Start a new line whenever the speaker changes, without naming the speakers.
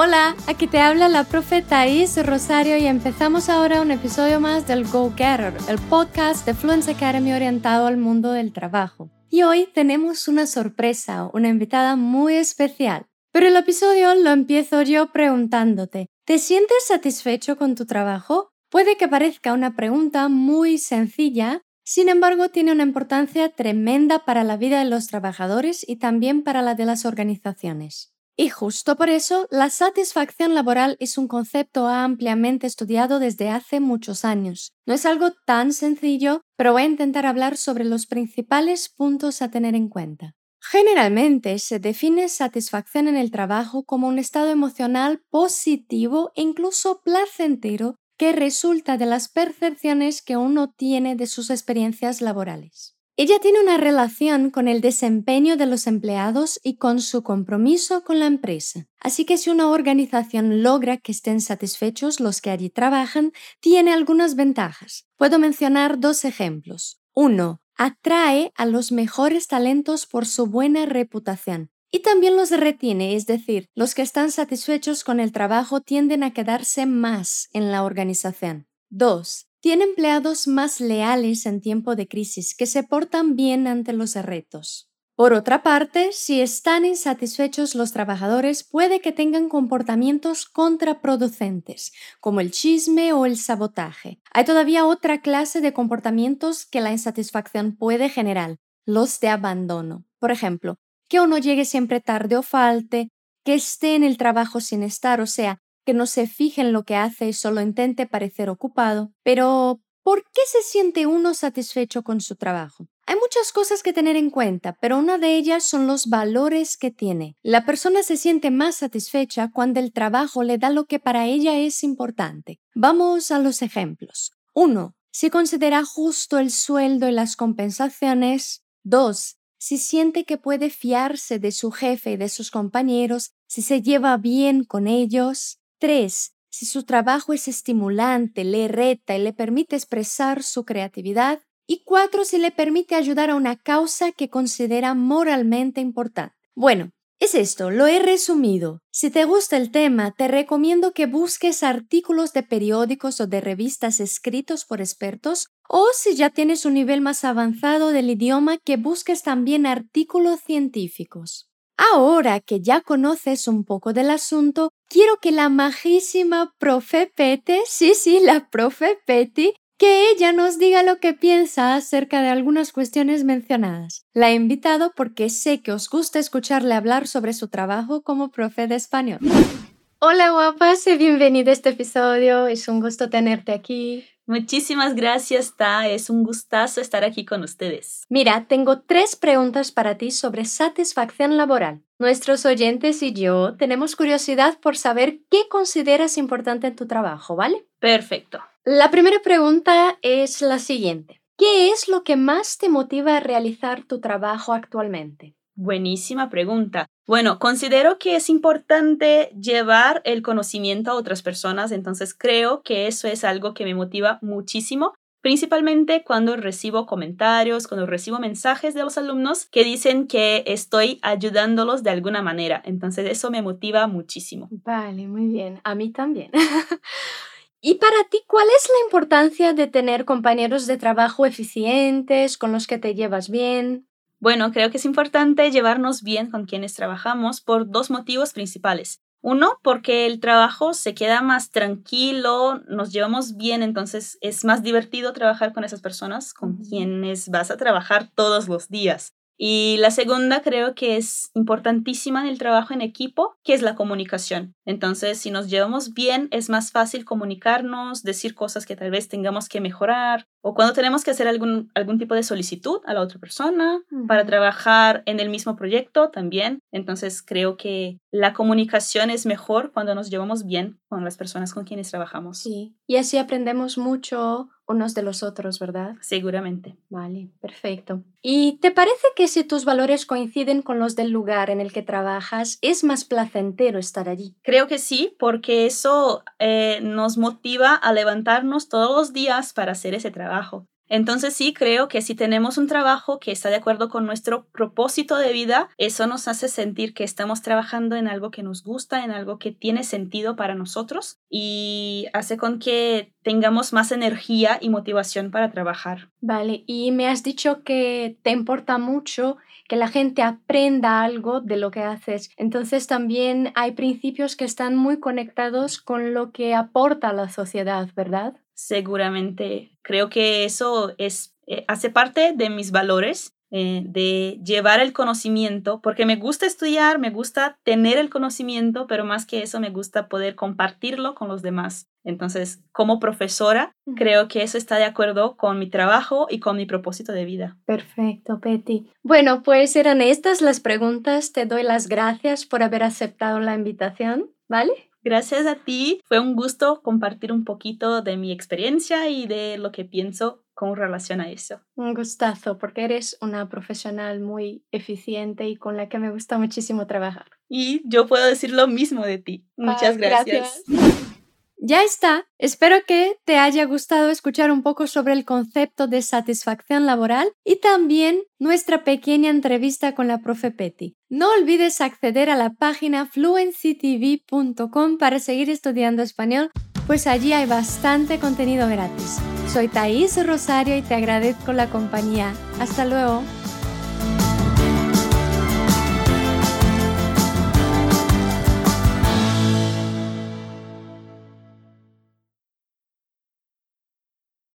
Hola, aquí te habla la profe Thais Rosario y empezamos ahora un episodio más del Go Getter, el podcast de Fluence Academy orientado al mundo del trabajo. Y hoy tenemos una sorpresa, una invitada muy especial. Pero el episodio lo empiezo yo preguntándote, ¿te sientes satisfecho con tu trabajo? Puede que parezca una pregunta muy sencilla, sin embargo tiene una importancia tremenda para la vida de los trabajadores y también para la de las organizaciones. Y justo por eso, la satisfacción laboral es un concepto ampliamente estudiado desde hace muchos años. No es algo tan sencillo, pero voy a intentar hablar sobre los principales puntos a tener en cuenta. Generalmente se define satisfacción en el trabajo como un estado emocional positivo e incluso placentero que resulta de las percepciones que uno tiene de sus experiencias laborales. Ella tiene una relación con el desempeño de los empleados y con su compromiso con la empresa. Así que si una organización logra que estén satisfechos los que allí trabajan, tiene algunas ventajas. Puedo mencionar dos ejemplos. Uno, atrae a los mejores talentos por su buena reputación. Y también los retiene, es decir, los que están satisfechos con el trabajo tienden a quedarse más en la organización. 2 tiene empleados más leales en tiempo de crisis que se portan bien ante los retos. Por otra parte, si están insatisfechos los trabajadores, puede que tengan comportamientos contraproducentes, como el chisme o el sabotaje. Hay todavía otra clase de comportamientos que la insatisfacción puede generar, los de abandono. Por ejemplo, que uno llegue siempre tarde o falte, que esté en el trabajo sin estar, o sea, que no se fije en lo que hace y solo intente parecer ocupado. Pero, ¿por qué se siente uno satisfecho con su trabajo? Hay muchas cosas que tener en cuenta, pero una de ellas son los valores que tiene. La persona se siente más satisfecha cuando el trabajo le da lo que para ella es importante. Vamos a los ejemplos. 1. Si considera justo el sueldo y las compensaciones. 2. Si siente que puede fiarse de su jefe y de sus compañeros, si se lleva bien con ellos. 3. Si su trabajo es estimulante, le reta y le permite expresar su creatividad. Y 4. Si le permite ayudar a una causa que considera moralmente importante. Bueno, es esto, lo he resumido. Si te gusta el tema, te recomiendo que busques artículos de periódicos o de revistas escritos por expertos, o si ya tienes un nivel más avanzado del idioma, que busques también artículos científicos. Ahora que ya conoces un poco del asunto, quiero que la majísima profe Pete, sí, sí, la profe Petty, que ella nos diga lo que piensa acerca de algunas cuestiones mencionadas. La he invitado porque sé que os gusta escucharle hablar sobre su trabajo como profe de español. Hola guapas y bienvenida a este episodio. Es un gusto tenerte aquí.
Muchísimas gracias, Ta. Es un gustazo estar aquí con ustedes.
Mira, tengo tres preguntas para ti sobre satisfacción laboral. Nuestros oyentes y yo tenemos curiosidad por saber qué consideras importante en tu trabajo, ¿vale?
Perfecto.
La primera pregunta es la siguiente. ¿Qué es lo que más te motiva a realizar tu trabajo actualmente?
Buenísima pregunta. Bueno, considero que es importante llevar el conocimiento a otras personas, entonces creo que eso es algo que me motiva muchísimo, principalmente cuando recibo comentarios, cuando recibo mensajes de los alumnos que dicen que estoy ayudándolos de alguna manera. Entonces eso me motiva muchísimo.
Vale, muy bien. A mí también. ¿Y para ti cuál es la importancia de tener compañeros de trabajo eficientes, con los que te llevas bien?
Bueno, creo que es importante llevarnos bien con quienes trabajamos por dos motivos principales. Uno, porque el trabajo se queda más tranquilo, nos llevamos bien, entonces es más divertido trabajar con esas personas con quienes vas a trabajar todos los días. Y la segunda creo que es importantísima en el trabajo en equipo, que es la comunicación. Entonces, si nos llevamos bien, es más fácil comunicarnos, decir cosas que tal vez tengamos que mejorar, o cuando tenemos que hacer algún, algún tipo de solicitud a la otra persona para trabajar en el mismo proyecto también. Entonces, creo que la comunicación es mejor cuando nos llevamos bien con las personas con quienes trabajamos.
Sí, y así aprendemos mucho unos de los otros, ¿verdad?
Seguramente.
Vale, perfecto. ¿Y te parece que si tus valores coinciden con los del lugar en el que trabajas, es más placentero estar allí?
Creo que sí, porque eso eh, nos motiva a levantarnos todos los días para hacer ese trabajo. Entonces sí creo que si tenemos un trabajo que está de acuerdo con nuestro propósito de vida, eso nos hace sentir que estamos trabajando en algo que nos gusta, en algo que tiene sentido para nosotros y hace con que tengamos más energía y motivación para trabajar.
Vale, y me has dicho que te importa mucho que la gente aprenda algo de lo que haces. Entonces también hay principios que están muy conectados con lo que aporta la sociedad, ¿verdad?
Seguramente. Creo que eso es, eh, hace parte de mis valores eh, de llevar el conocimiento, porque me gusta estudiar, me gusta tener el conocimiento, pero más que eso me gusta poder compartirlo con los demás. Entonces, como profesora, creo que eso está de acuerdo con mi trabajo y con mi propósito de vida.
Perfecto, Betty. Bueno, pues eran estas las preguntas. Te doy las gracias por haber aceptado la invitación, ¿vale?
Gracias a ti. Fue un gusto compartir un poquito de mi experiencia y de lo que pienso con relación a eso.
Un gustazo, porque eres una profesional muy eficiente y con la que me gusta muchísimo trabajar.
Y yo puedo decir lo mismo de ti. Muchas gracias.
Ya está. Espero que te haya gustado escuchar un poco sobre el concepto de satisfacción laboral y también nuestra pequeña entrevista con la profe Petty. No olvides acceder a la página fluencytv.com para seguir estudiando español, pues allí hay bastante contenido gratis. Soy Thais Rosario y te agradezco la compañía. Hasta luego.